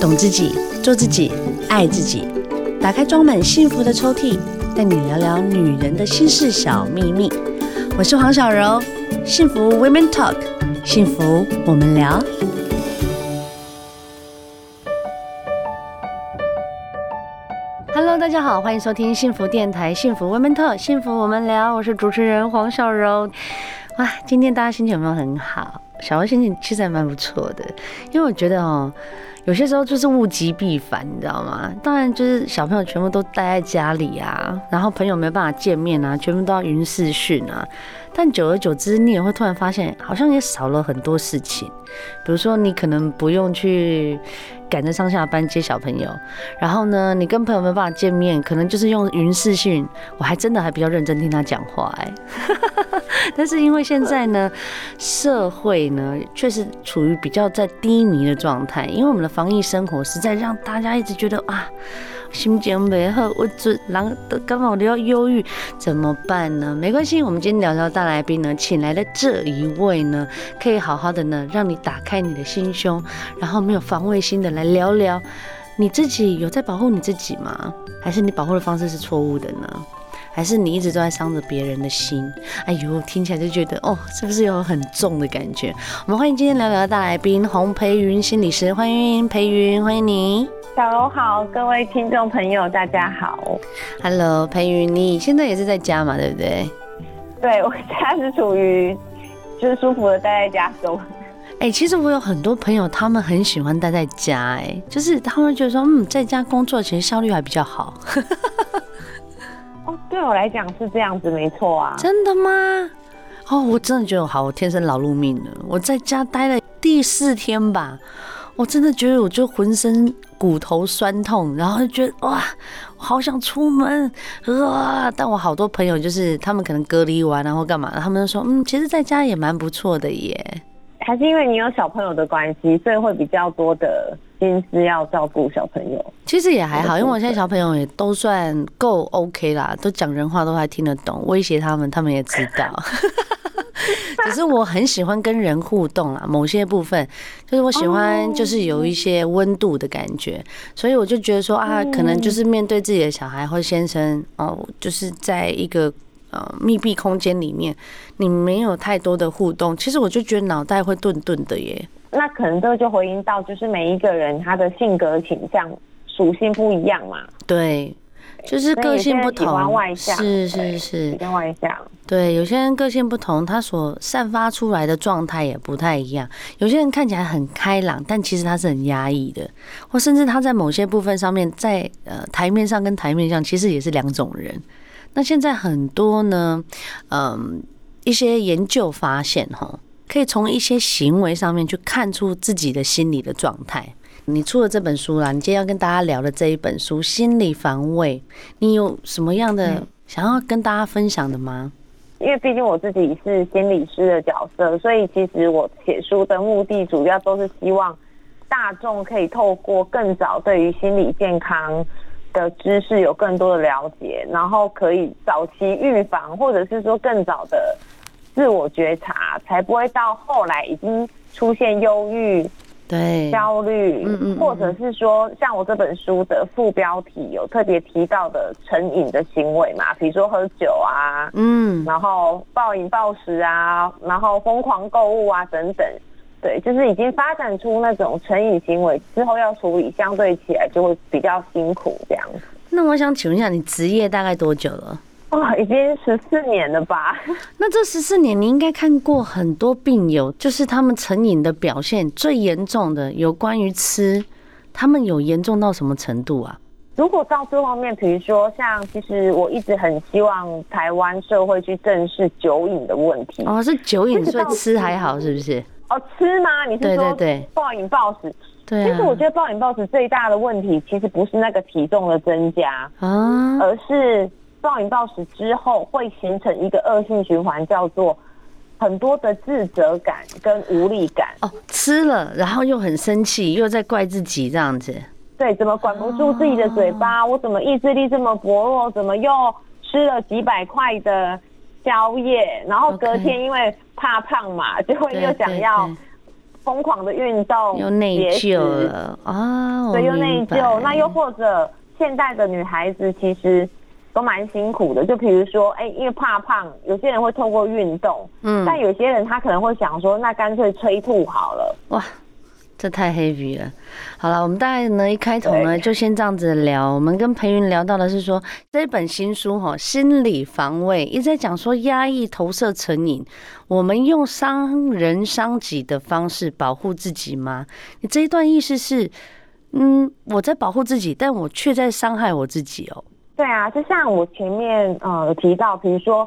懂自己，做自己，爱自己。打开装满幸福的抽屉，带你聊聊女人的心事小秘密。我是黄小柔，幸福 Women Talk，幸福我们聊。Hello，大家好，欢迎收听幸福电台，幸福 Women Talk，幸福我们聊。我是主持人黄小柔。哇，今天大家心情有没有很好？小柔心情其实还蛮不错的，因为我觉得哦。有些时候就是物极必反，你知道吗？当然就是小朋友全部都待在家里啊，然后朋友没办法见面啊，全部都要云视讯啊。但久而久之，你也会突然发现，好像也少了很多事情。比如说，你可能不用去赶着上下班接小朋友，然后呢，你跟朋友没办法见面，可能就是用云视讯。我还真的还比较认真听他讲话哎。但是因为现在呢，社会呢确实处于比较在低迷的状态，因为我们的防疫生活实在让大家一直觉得啊，心情不好，我这人都刚好都要忧郁，怎么办呢？没关系，我们今天聊聊大来宾呢，请来的这一位呢，可以好好的呢，让你打开你的心胸，然后没有防卫心的来聊聊，你自己有在保护你自己吗？还是你保护的方式是错误的呢？还是你一直都在伤着别人的心？哎呦，听起来就觉得哦，是不是有很重的感觉？我们欢迎今天聊聊的大来宾洪培云心理师，欢迎培云，欢迎你。小柔好，各位听众朋友大家好。Hello，培云，你现在也是在家嘛？对不对？对，我家是处于就是舒服的待在家中。哎、欸，其实我有很多朋友，他们很喜欢待在家，哎，就是他们觉得说，嗯，在家工作其实效率还比较好。对我来讲是这样子，没错啊。真的吗？哦，我真的觉得好，我天生劳碌命了。我在家待了第四天吧，我真的觉得我就浑身骨头酸痛，然后就觉得哇，我好想出门啊！但我好多朋友就是他们可能隔离完然后干嘛，他们就说嗯，其实在家也蛮不错的耶。还是因为你有小朋友的关系，所以会比较多的心思要照顾小朋友。其实也还好，因为我现在小朋友也都算够 OK 啦，都讲人话，都还听得懂，威胁他们，他们也知道。只是我很喜欢跟人互动啦，某些部分就是我喜欢，就是有一些温度的感觉，所以我就觉得说啊，可能就是面对自己的小孩或先生哦，就是在一个。呃，密闭空间里面，你没有太多的互动，其实我就觉得脑袋会顿顿的耶。那可能这就回应到，就是每一个人他的性格倾向属性不一样嘛。对，就是个性不同。外向，是是是，比较外向。对，有些人个性不同，他所散发出来的状态也不太一样。有些人看起来很开朗，但其实他是很压抑的，或甚至他在某些部分上面，在呃台面上跟台面上，其实也是两种人。那现在很多呢，嗯，一些研究发现，哈，可以从一些行为上面去看出自己的心理的状态。你出了这本书啦，你今天要跟大家聊的这一本书《心理防卫》，你有什么样的想要跟大家分享的吗？因为毕竟我自己是心理师的角色，所以其实我写书的目的主要都是希望大众可以透过更早对于心理健康的知识有更多的了解，然后可以早期预防，或者是说更早的自我觉察，才不会到后来已经出现忧郁、对焦虑，嗯嗯，或者是说像我这本书的副标题有特别提到的成瘾的行为嘛，比如说喝酒啊，嗯，然后暴饮暴食啊，然后疯狂购物啊等等。对，就是已经发展出那种成瘾行为之后，要处理相对起来就会比较辛苦这样子。那我想请问一下，你职业大概多久了？哇，已经十四年了吧？那这十四年，你应该看过很多病友，就是他们成瘾的表现最严重的，有关于吃，他们有严重到什么程度啊？如果到这方面，比如说像，其实我一直很希望台湾社会去正视酒瘾的问题。哦，是酒瘾，所以吃还好，是不是？哦，吃吗？你是说暴饮暴食？对，其实我觉得暴饮暴食最大的问题，其实不是那个体重的增加啊，而是暴饮暴食之后会形成一个恶性循环，叫做很多的自责感跟无力感。哦，吃了然后又很生气，又在怪自己这样子。对，怎么管不住自己的嘴巴？我怎么意志力这么薄弱？怎么又吃了几百块的？宵夜，然后隔天因为怕胖嘛，就会又想要疯狂的运动，又内疚了。啊，对，又内疚。那又或者现代的女孩子其实都蛮辛苦的，就比如说，哎、欸，因为怕胖，有些人会透过运动，嗯，但有些人他可能会想说，那干脆催吐好了，哇。这太 heavy 了。好了，我们大概呢一开头呢就先这样子聊。我们跟培云聊到的是说，这本新书哈，心理防卫一直在讲说压抑投射成瘾，我们用伤人伤己的方式保护自己吗？你这一段意思是，嗯，我在保护自己，但我却在伤害我自己哦。对啊，就像我前面呃有提到，比如说。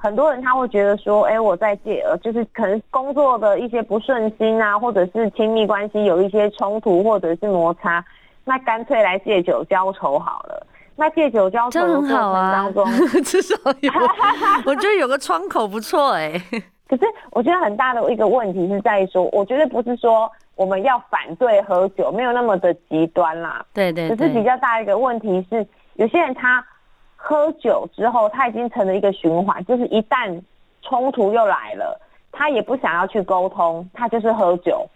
很多人他会觉得说，哎、欸，我在戒，呃，就是可能工作的一些不顺心啊，或者是亲密关系有一些冲突或者是摩擦，那干脆来借酒浇愁好了。那借酒浇愁的过程当中，啊、至少有，我觉得有个窗口不错哎、欸。可是我觉得很大的一个问题是在于说，我觉得不是说我们要反对喝酒，没有那么的极端啦。对，对对。只是比较大一个问题是，有些人他。喝酒之后，他已经成了一个循环，就是一旦冲突又来了，他也不想要去沟通，他就是喝酒。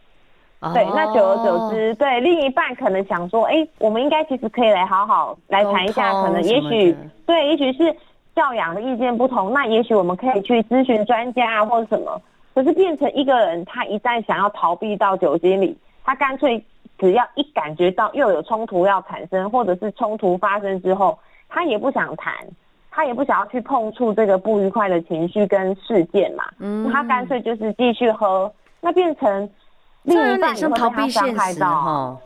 Oh. 对，那久而久之，对另一半可能想说，哎、欸，我们应该其实可以来好好来谈一下，可能也许对，也许是教养的意见不同，那也许我们可以去咨询专家啊，或者什么。可是变成一个人，他一旦想要逃避到酒精里，他干脆只要一感觉到又有冲突要产生，或者是冲突发生之后。他也不想谈，他也不想要去碰触这个不愉快的情绪跟事件嘛。嗯，他干脆就是继续喝，那变成另一半也会被他伤害到啊。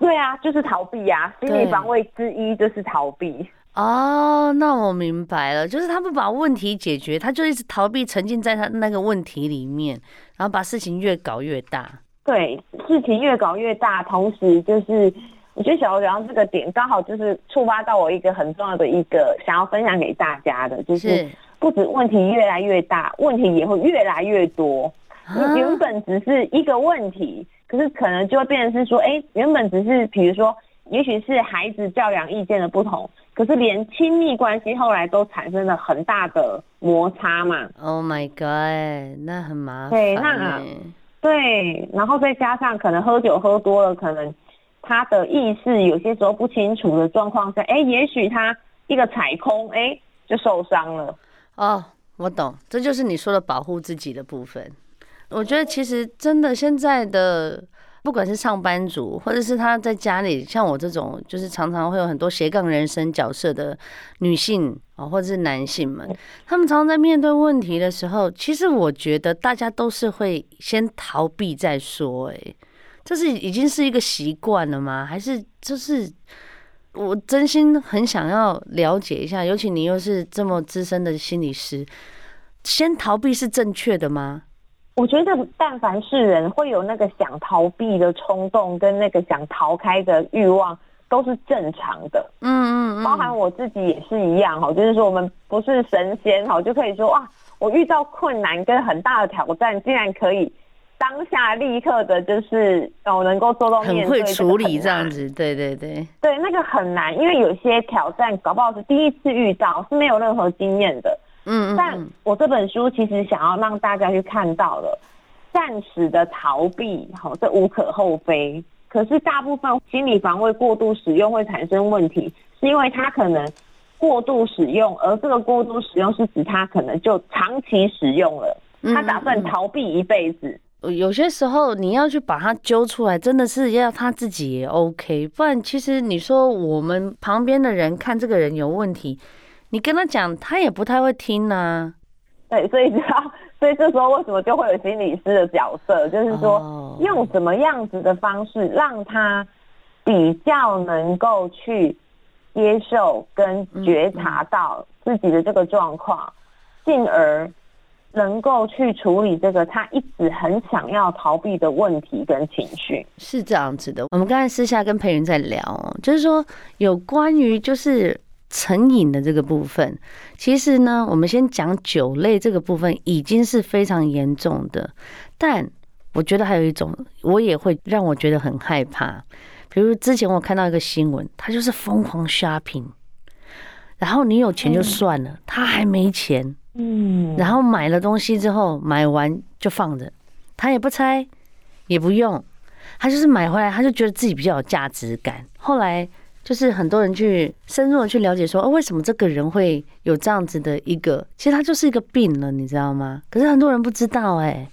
对啊，就是逃避啊，心理防卫之一就是逃避。哦，那我明白了，就是他不把问题解决，他就一直逃避，沉浸在他那个问题里面，然后把事情越搞越大。对，事情越搞越大，同时就是。我觉得小欧讲到这个点，刚好就是触发到我一个很重要的一个想要分享给大家的，就是不止问题越来越大，问题也会越来越多。你原本只是一个问题，可是可能就会变成是说，哎，原本只是比如说，也许是孩子教养意见的不同，可是连亲密关系后来都产生了很大的摩擦嘛。Oh my god，那很麻烦。对，那对，然后再加上可能喝酒喝多了，可能。他的意识有些时候不清楚的状况下，哎、也许他一个踩空，哎、就受伤了。哦，我懂，这就是你说的保护自己的部分。我觉得其实真的现在的，不管是上班族，或者是他在家里，像我这种，就是常常会有很多斜杠人生角色的女性啊，或者是男性们，他们常常在面对问题的时候，其实我觉得大家都是会先逃避再说，哎。这是已经是一个习惯了吗？还是就是我真心很想要了解一下，尤其你又是这么资深的心理师，先逃避是正确的吗？我觉得，但凡是人会有那个想逃避的冲动，跟那个想逃开的欲望，都是正常的。嗯嗯嗯，包含我自己也是一样哈，就是说我们不是神仙哈，就可以说哇，我遇到困难跟很大的挑战，竟然可以。当下立刻的，就是哦，能够做到面对，很会处理这样子，对对对，对那个很难，因为有些挑战搞不好是第一次遇到，是没有任何经验的。嗯，嗯，但我这本书其实想要让大家去看到了，暂时的逃避，好，这无可厚非。可是大部分心理防卫过度使用会产生问题，是因为他可能过度使用，而这个过度使用是指他可能就长期使用了，他打算逃避一辈子。有些时候你要去把他揪出来，真的是要他自己也 OK，不然其实你说我们旁边的人看这个人有问题，你跟他讲，他也不太会听啊。对，所以知道，所以这时候为什么就会有心理师的角色，就是说用什么样子的方式让他比较能够去接受跟觉察到自己的这个状况，进而。能够去处理这个他一直很想要逃避的问题跟情绪，是这样子的。我们刚才私下跟培云在聊，就是说有关于就是成瘾的这个部分，其实呢，我们先讲酒类这个部分已经是非常严重的，但我觉得还有一种，我也会让我觉得很害怕。比如之前我看到一个新闻，他就是疯狂 shopping，然后你有钱就算了，他还没钱。嗯，然后买了东西之后，买完就放着，他也不拆，也不用，他就是买回来，他就觉得自己比较有价值感。后来就是很多人去深入的去了解说，哦，为什么这个人会有这样子的一个，其实他就是一个病了，你知道吗？可是很多人不知道，哎，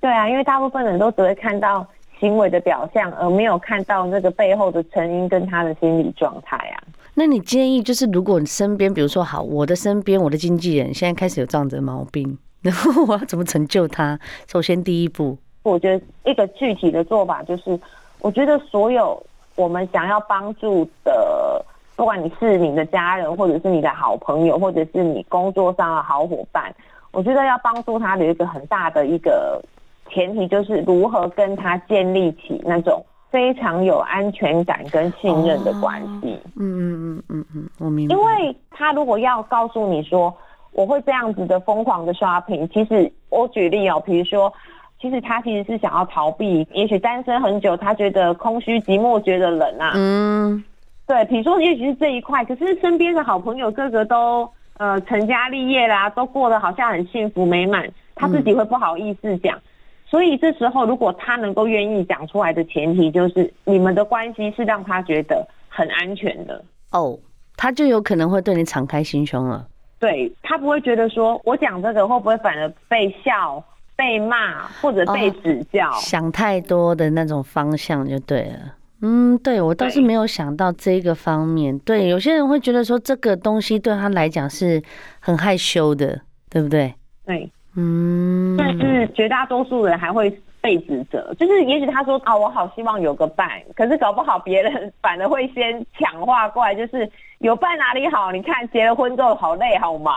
对啊，因为大部分人都只会看到行为的表象，而没有看到那个背后的成因跟他的心理状态啊。那你建议就是，如果你身边，比如说好，我的身边，我的经纪人现在开始有这样子的毛病，然后我要怎么成就他？首先第一步，我觉得一个具体的做法就是，我觉得所有我们想要帮助的，不管你是你的家人，或者是你的好朋友，或者是你工作上的好伙伴，我觉得要帮助他的一个很大的一个前提，就是如何跟他建立起那种。非常有安全感跟信任的关系。嗯嗯嗯嗯嗯，我明白。因为他如果要告诉你说我会这样子的疯狂的 shopping，其实我举例哦，比如说，其实他其实是想要逃避，也许单身很久，他觉得空虚寂寞，觉得冷啊。嗯，对，比如说也许是这一块，可是身边的好朋友个个都呃成家立业啦，都过得好像很幸福美满，他自己会不好意思讲。所以这时候，如果他能够愿意讲出来的前提，就是你们的关系是让他觉得很安全的哦，他就有可能会对你敞开心胸了。对，他不会觉得说我讲这个会不会反而被笑、被骂或者被指教，哦，想太多的那种方向就对了。嗯，对，我倒是没有想到这个方面。对，对，有些人会觉得说这个东西对他来讲是很害羞的，对不对？对。嗯，但是绝大多数人还会被指责，就是也许他说啊，我好希望有个伴，可是搞不好别人 反而会先抢话过来，就是有伴哪里好？你看结了婚之后好累好忙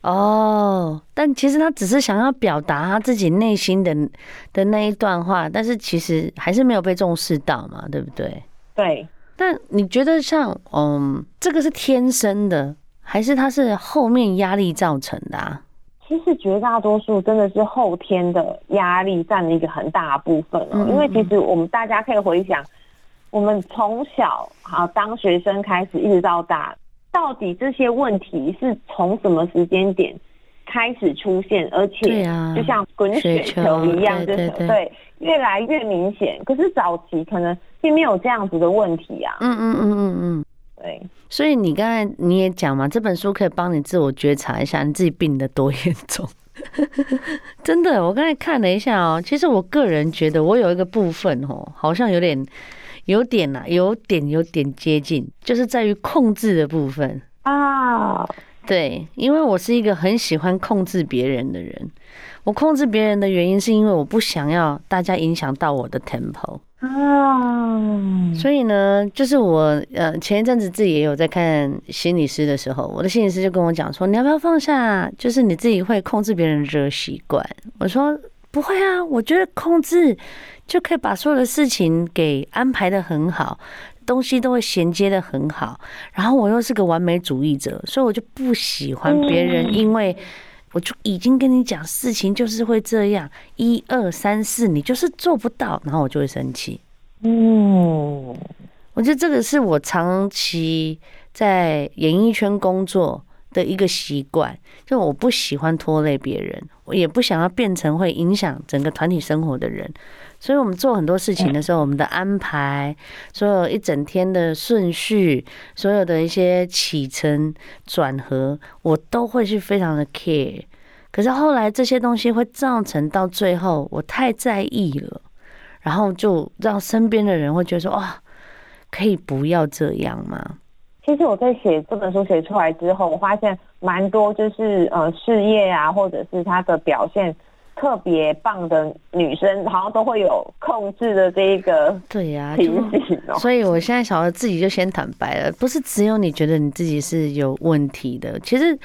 哦。但其实他只是想要表达他自己内心的的那一段话，但是其实还是没有被重视到嘛，对不对？对。但你觉得像嗯，这个是天生的，还是他是后面压力造成的啊？其实绝大多数真的是后天的压力占了一个很大的部分哦，因为其实我们大家可以回想，我们从小好当学生开始一直到大，到底这些问题是从什么时间点开始出现，而且就像滚雪球一样，就是对越来越明显。可是早期可能并没有这样子的问题啊。嗯嗯嗯嗯嗯。对，所以你刚才你也讲嘛，这本书可以帮你自我觉察一下你自己病得多严重。真的，我刚才看了一下哦，其实我个人觉得我有一个部分哦，好像有点、有点呐、啊，有点、有点接近，就是在于控制的部分啊。对，因为我是一个很喜欢控制别人的人。我控制别人的原因是因为我不想要大家影响到我的 tempo。啊，所以呢，就是我呃前一阵子自己也有在看心理师的时候，我的心理师就跟我讲说，你要不要放下，就是你自己会控制别人的这个习惯？我说不会啊，我觉得控制就可以把所有的事情给安排的很好，东西都会衔接的很好。然后我又是个完美主义者，所以我就不喜欢别人，因为我就已经跟你讲事情就是会这样，一二三四，你就是做不到，然后我就会生气。嗯，我觉得这个是我长期在演艺圈工作的一个习惯，就我不喜欢拖累别人，我也不想要变成会影响整个团体生活的人，所以我们做很多事情的时候，我们的安排，所有一整天的顺序，所有的一些起承转合，我都会去非常的 care。可是后来这些东西会造成到最后，我太在意了。然后就让身边的人会觉得说：“哇，可以不要这样吗？”其实我在写这本书写出来之后，我发现蛮多就是呃事业啊，或者是她的表现特别棒的女生，好像都会有控制的这一个 对呀情形。所以我现在想要自己就先坦白了，不是只有你觉得你自己是有问题的，其实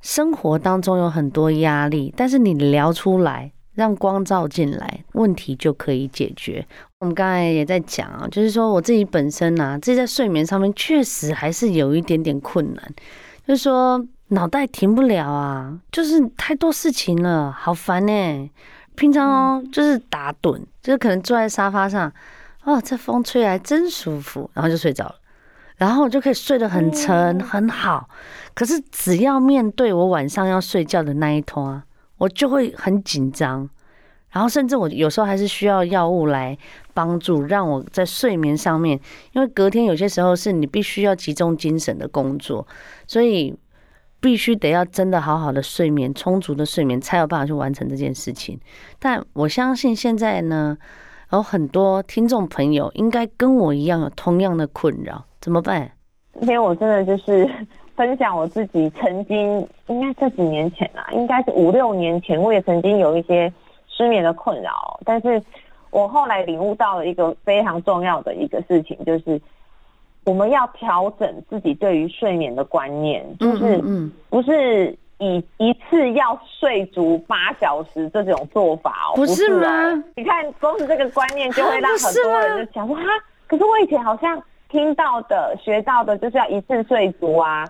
生活当中有很多压力，但是你聊出来。让光照进来，问题就可以解决。我们刚才也在讲啊，就是说我自己本身啊，自己在睡眠上面确实还是有一点点困难，就是说脑袋停不了啊，就是太多事情了，好烦呢。平常哦，就是打盹，就是可能坐在沙发上，哦，这风吹来真舒服，然后就睡着了，然后我就可以睡得很沉很好。可是只要面对我晚上要睡觉的那一拖。我就会很紧张，然后甚至我有时候还是需要药物来帮助，让我在睡眠上面，因为隔天有些时候是你必须要集中精神的工作，所以必须得要真的好好的睡眠，充足的睡眠才有办法去完成这件事情。但我相信现在呢，有很多听众朋友应该跟我一样有同样的困扰，怎么办？今天我真的就是分享我自己曾经，应该这几年前啊，应该是五六年前，我也曾经有一些。失眠的困扰，但是我后来领悟到了一个非常重要的一个事情，就是我们要调整自己对于睡眠的观念，就是不是以一次要睡足八小时这种做法哦，不是吗？你看，光是这个观念就会让很多人就想说哈，可是我以前好像听到的、学到的，就是要一次睡足啊。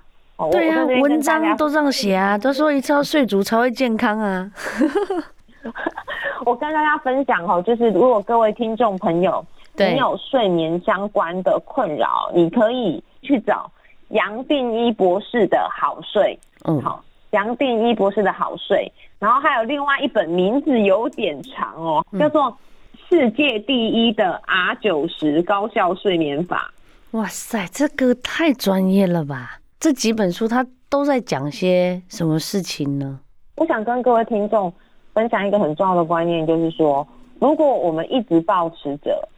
对啊，文章都这样写啊，都说一次要睡足才会健康啊。我跟大家分享哈，就是如果各位听众朋友，你有睡眠相关的困扰，你可以去找杨定一博士的好睡。嗯，好，杨定一博士的好睡，然后还有另外一本名字有点长哦，叫做《世界第一的 R 九十高效睡眠法》。哇塞，这个太专业了吧！这几本书它都在讲些什么事情呢？我想跟各位听众。分享一个很重要的观念，就是说，如果我们一直保持着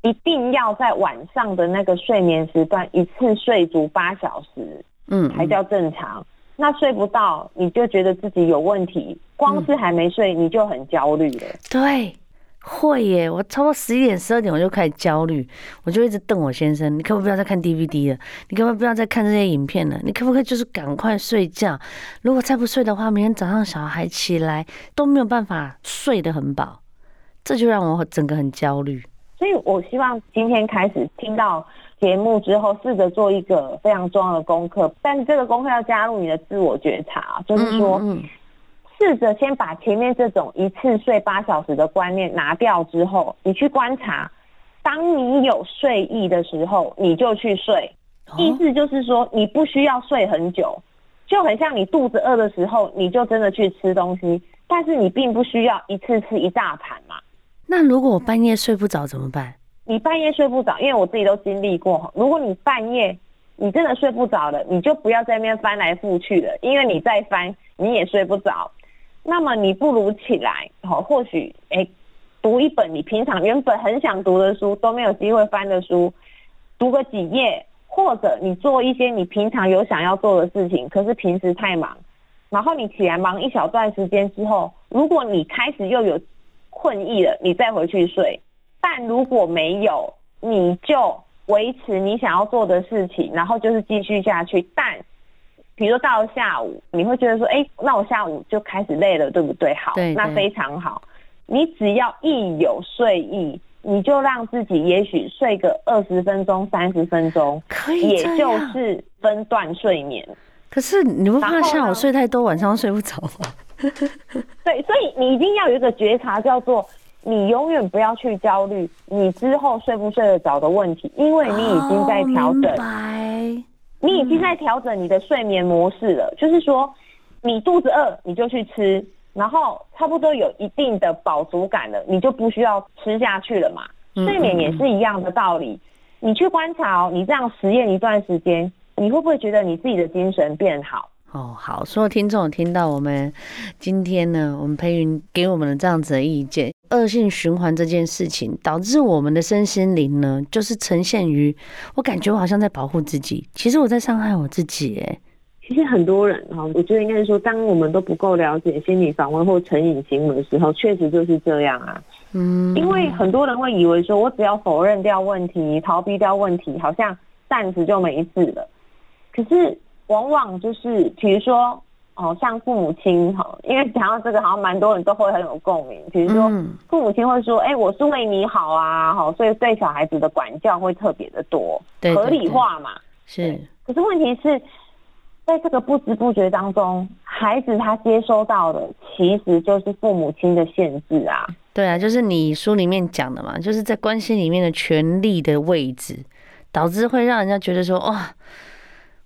一定要在晚上的那个睡眠时段一次睡足八小时，嗯，才叫正常。嗯、那睡不到，你就觉得自己有问题，光是还没睡，你就很焦虑了。对。会耶，我差不多十一点、十二点我就开始焦虑，我就一直瞪我先生，你可不可以不要再看 DVD 了？你可不可以不要再看这些影片了？你可不可以就是赶快睡觉？如果再不睡的话，明天早上小孩起来都没有办法睡得很饱，这就让我整个很焦虑。所以我希望今天开始听到节目之后，试着做一个非常重要的功课，但是这个功课要加入你的自我觉察，就是说。嗯嗯试着先把前面这种一次睡八小时的观念拿掉之后，你去观察，当你有睡意的时候，你就去睡。意思就是说，你不需要睡很久，就很像你肚子饿的时候，你就真的去吃东西。但是你并不需要一次吃一大盘嘛。那如果我半夜睡不着怎么办？你半夜睡不着，因为我自己都经历过。如果你半夜你真的睡不着了，你就不要在那边翻来覆去了，因为你再翻你也睡不着。那么你不如起来，好，或许诶，读一本你平常原本很想读的书，都没有机会翻的书，读个几页，或者你做一些你平常有想要做的事情，可是平时太忙，然后你起来忙一小段时间之后，如果你开始又有困意了，你再回去睡。但如果没有，你就维持你想要做的事情，然后就是继续下去，但。比如说到了下午，你会觉得说，哎、欸，那我下午就开始累了，对不对？好，那非常好。你只要一有睡意，你就让自己也许睡个二十分钟、三十分钟，可以，也就是分段睡眠。可是你不怕下午睡太多，晚上睡不着吗？对，所以你一定要有一个觉察，叫做你永远不要去焦虑你之后睡不睡得着的问题，因为你已经在调整。哦你已经在调整你的睡眠模式了，嗯、就是说，你肚子饿你就去吃，然后差不多有一定的饱足感了，你就不需要吃下去了嘛。睡眠也是一样的道理，你去观察哦，你这样实验一段时间，你会不会觉得你自己的精神变好？哦，好，所有听众听到我们今天呢，我们培云给我们的这样子的意见，恶性循环这件事情导致我们的身心灵呢，就是呈现于我感觉我好像在保护自己，其实我在伤害我自己。哎，其实很多人哈，我觉得应该是说，当我们都不够了解心理防卫或成瘾行为的时候，确实就是这样啊。嗯，因为很多人会以为说，我只要否认掉问题，逃避掉问题，好像暂时就没事了。可是。往往就是，比如说，哦，像父母亲哈，因为讲到这个，好像蛮多人都会很有共鸣。比如说，父母亲会说：“哎、欸，我是为你好啊，好，所以对小孩子的管教会特别的多，合理化嘛。”是。可是问题是，在这个不知不觉当中，孩子他接收到的其实就是父母亲的限制啊。对啊，就是你书里面讲的嘛，就是在关系里面的权力的位置，导致会让人家觉得说：“哇。”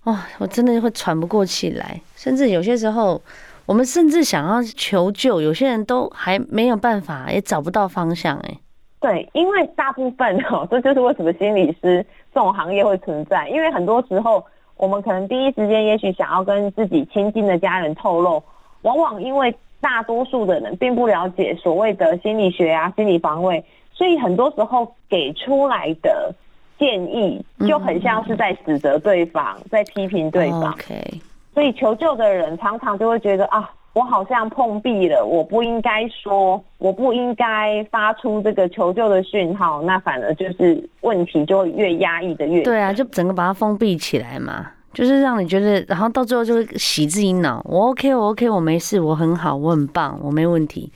哇，我真的会喘不过气来，甚至有些时候，我们甚至想要求救，有些人都还没有办法，也找不到方向。哎，对，因为大部分哦，这就是为什么心理师这种行业会存在。因为很多时候，我们可能第一时间也许想要跟自己亲近的家人透露，往往因为大多数的人并不了解所谓的心理学啊、心理防卫，所以很多时候给出来的建议就很像是在指责对方，嗯、在批评对方。OK。所以求救的人常常就会觉得啊，我好像碰壁了，我不应该说，我不应该发出这个求救的讯号，那反而就是问题就会越压抑的越。对啊，就整个把它封闭起来嘛，就是让你觉得，然后到最后就会洗自己脑，我 OK，我 OK，我没事，我很好，我很棒，我没问题。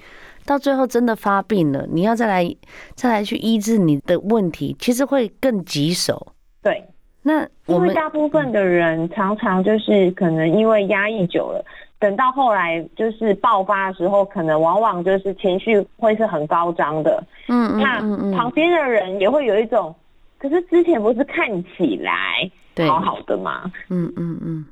到最后真的发病了，你要再来再来去医治你的问题，其实会更棘手。对。那因为大部分的人常常就是可能因为压抑久了，等到后来就是爆发的时候，可能往往就是情绪会是很高涨的。嗯，那旁边的人也会有一种，可是之前不是看起来好好的吗？嗯嗯嗯。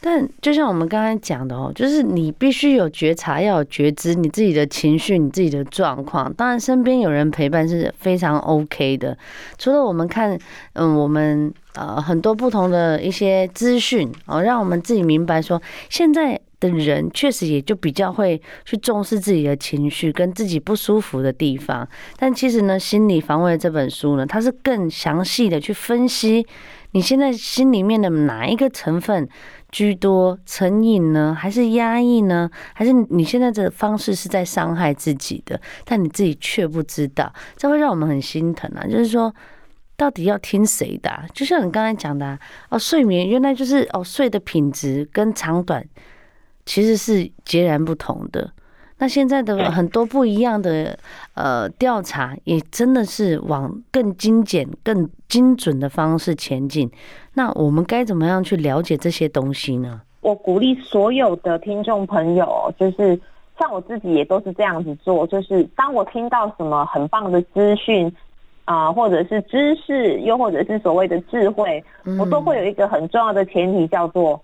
但就像我们刚才讲的哦，就是你必须有觉察，要有觉知你自己的情绪、你自己的状况。当然，身边有人陪伴是非常 OK 的。除了我们看，嗯，我们呃很多不同的一些资讯哦，让我们自己明白说，现在的人确实也就比较会去重视自己的情绪跟自己不舒服的地方。但其实呢，心理防卫这本书呢，它是更详细的去分析你现在心里面的哪一个成分居多成瘾呢？还是压抑呢？还是你现在的方式是在伤害自己的，但你自己却不知道，这会让我们很心疼啊！就是说，到底要听谁的？就像你刚才讲的啊，哦，睡眠原来就是哦，睡的品质跟长短其实是截然不同的。那现在的很多不一样的呃调查，也真的是往更精简、更精准的方式前进。那我们该怎么样去了解这些东西呢？我鼓励所有的听众朋友，就是像我自己也都是这样子做。就是当我听到什么很棒的资讯啊，或者是知识，又或者是所谓的智慧，我都会有一个很重要的前提，叫做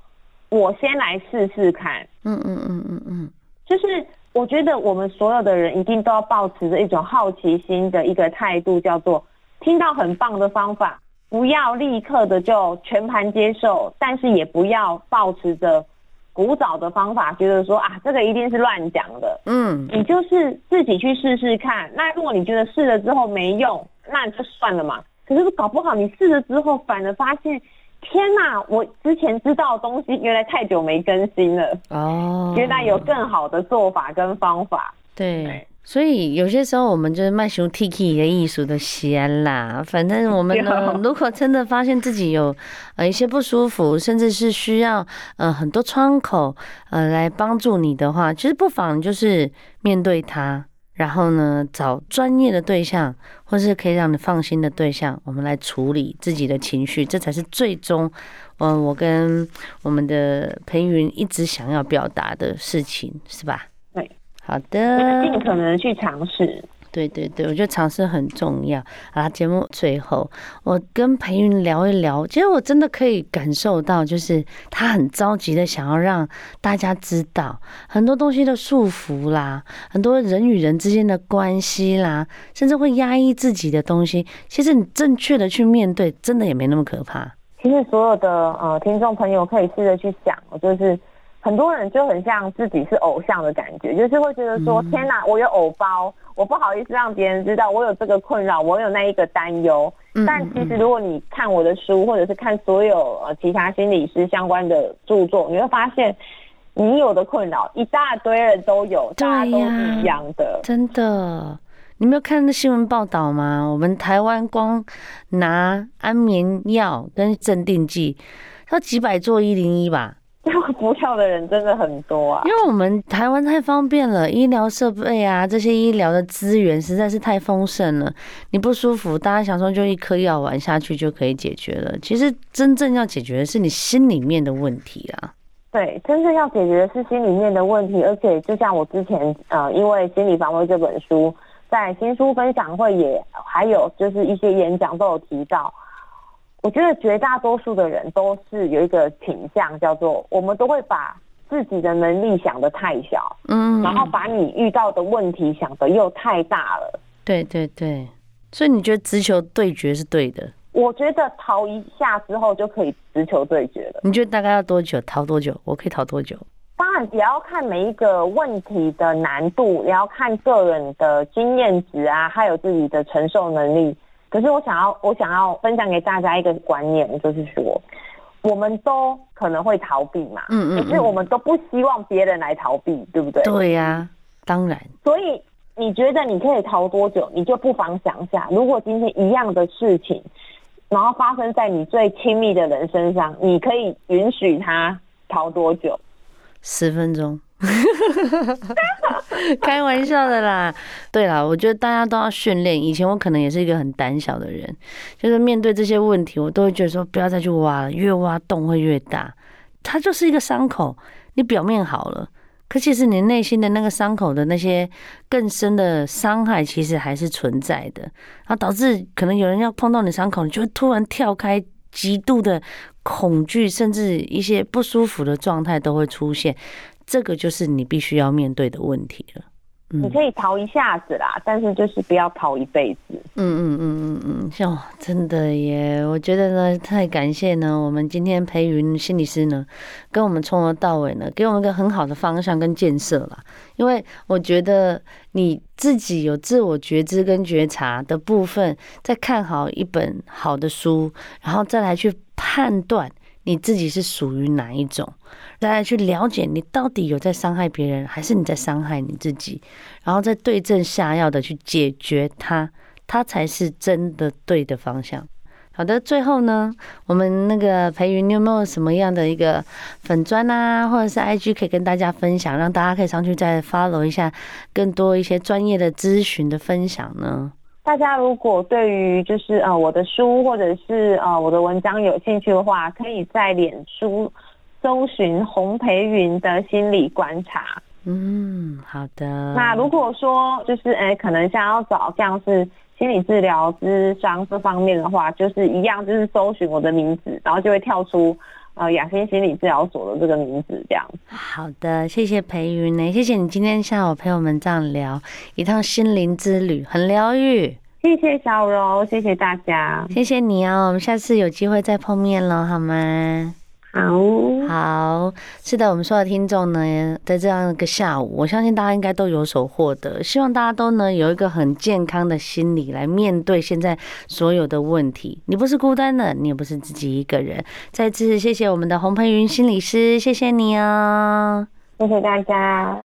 我先来试试看。嗯嗯嗯嗯嗯，就是。我觉得我们所有的人一定都要保持着一种好奇心的一个态度，叫做听到很棒的方法，不要立刻的就全盘接受，但是也不要保持着古早的方法，觉得说啊，这个一定是乱讲的。嗯，你就是自己去试试看。那如果你觉得试了之后没用，那就算了嘛。可是搞不好你试了之后，反而发现。天呐，我之前知道的东西，原来太久没更新了哦。原来有更好的做法跟方法。对，所以有些时候我们就是卖熊 Tiki 的艺术的先啦。反正我们呢，如果真的发现自己有呃一些不舒服，甚至是需要呃很多窗口呃来帮助你的话，其实不妨就是面对它。然后呢，找专业的对象，或是可以让你放心的对象，我们来处理自己的情绪，这才是最终，嗯，我跟我们的培云一直想要表达的事情，是吧？对，好的，尽可能去尝试。对对对，我觉得尝试很重要。好啦，节目最后，我跟培芸聊一聊，其实我真的可以感受到，就是他很着急的想要让大家知道很多东西的束缚啦，很多人与人之间的关系啦，甚至会压抑自己的东西。其实你正确的去面对，真的也没那么可怕。其实所有的呃听众朋友可以试着去想，就是。很多人就很像自己是偶像的感觉，就是会觉得说：“天哪，我有偶包，我不好意思让别人知道我有这个困扰，我有那一个担忧。”但其实如果你看我的书，或者是看所有呃其他心理师相关的著作，你会发现你有的困扰一大堆人都有，大家都是一样的。真的，你没有看那新闻报道吗？我们台湾光拿安眠药跟镇定剂，要几百座一零一吧。不跳的人真的很多啊，因为我们台湾太方便了，医疗设备啊，这些医疗的资源实在是太丰盛了。你不舒服，大家想说就一颗药丸下去就可以解决了。其实真正要解决的是你心里面的问题啊。对，真正要解决的是心里面的问题。而且就像我之前呃，因为心理防卫这本书，在新书分享会也还有就是一些演讲都有提到。我觉得绝大多数的人都是有一个倾向，叫做我们都会把自己的能力想得太小，嗯，然后把你遇到的问题想得又太大了。对对对，所以你觉得直球对决是对的？我觉得逃一下之后就可以直球对决了。你觉得大概要多久？逃多久？我可以逃多久？当然也要看每一个问题的难度，也要看个人的经验值啊，还有自己的承受能力。可是我想要，我想要分享给大家一个观念，就是说，我们都可能会逃避嘛，嗯，嗯嗯，可是我们都不希望别人来逃避，对不对？对呀、啊，当然。所以你觉得你可以逃多久？你就不妨想一下，如果今天一样的事情。然后发生在你最亲密的人身上，你可以允许他逃多久？十分钟，开玩笑的啦。对啦，我觉得大家都要训练。以前我可能也是一个很胆小的人，就是面对这些问题，我都会觉得说不要再去挖了，越挖洞会越大。它就是一个伤口，你表面好了。可其实你内心的那个伤口的那些更深的伤害，其实还是存在的，然后导致可能有人要碰到你伤口，你就会突然跳开，极度的恐惧，甚至一些不舒服的状态都会出现，这个就是你必须要面对的问题了。你可以逃一下子啦，但是就是不要逃一辈子。嗯嗯嗯嗯嗯，像真的耶，我觉得呢，太感谢呢，我们今天培云心理师呢，跟我们从头到尾呢，给我们一个很好的方向跟建设啦。因为我觉得你自己有自我觉知跟觉察的部分，在看好一本好的书，然后再来去判断。你自己是属于哪一种？再来去了解你到底有在伤害别人，还是你在伤害你自己？然后再对症下药的去解决它，它才是真的对的方向。好的，最后呢，我们那个培云，你有没有什么样的一个粉砖啊，或者是 IG 可以跟大家分享，让大家可以上去再 follow 一下更多一些专业的咨询的分享呢？大家如果对于就是呃我的书或者是呃我的文章有兴趣的话，可以在脸书搜寻洪培云的心理观察。嗯，好的。那如果说就是哎、欸，可能想要找像是心理治疗、智商这方面的话，就是一样，就是搜寻我的名字，然后就会跳出呃雅欣心理治疗所的这个名字这样。好的，谢谢培云呢，谢谢你今天下午陪我们这样聊一趟心灵之旅，很疗愈。谢谢小柔，谢谢大家，谢谢你哦。我们下次有机会再碰面了，好吗？好，好，是的，我们所有的听众呢，在这样一个下午，我相信大家应该都有所获得。希望大家都能有一个很健康的心理来面对现在所有的问题。你不是孤单的，你也不是自己一个人。再次谢谢我们的洪培云心理师，谢谢你哦，谢谢大家。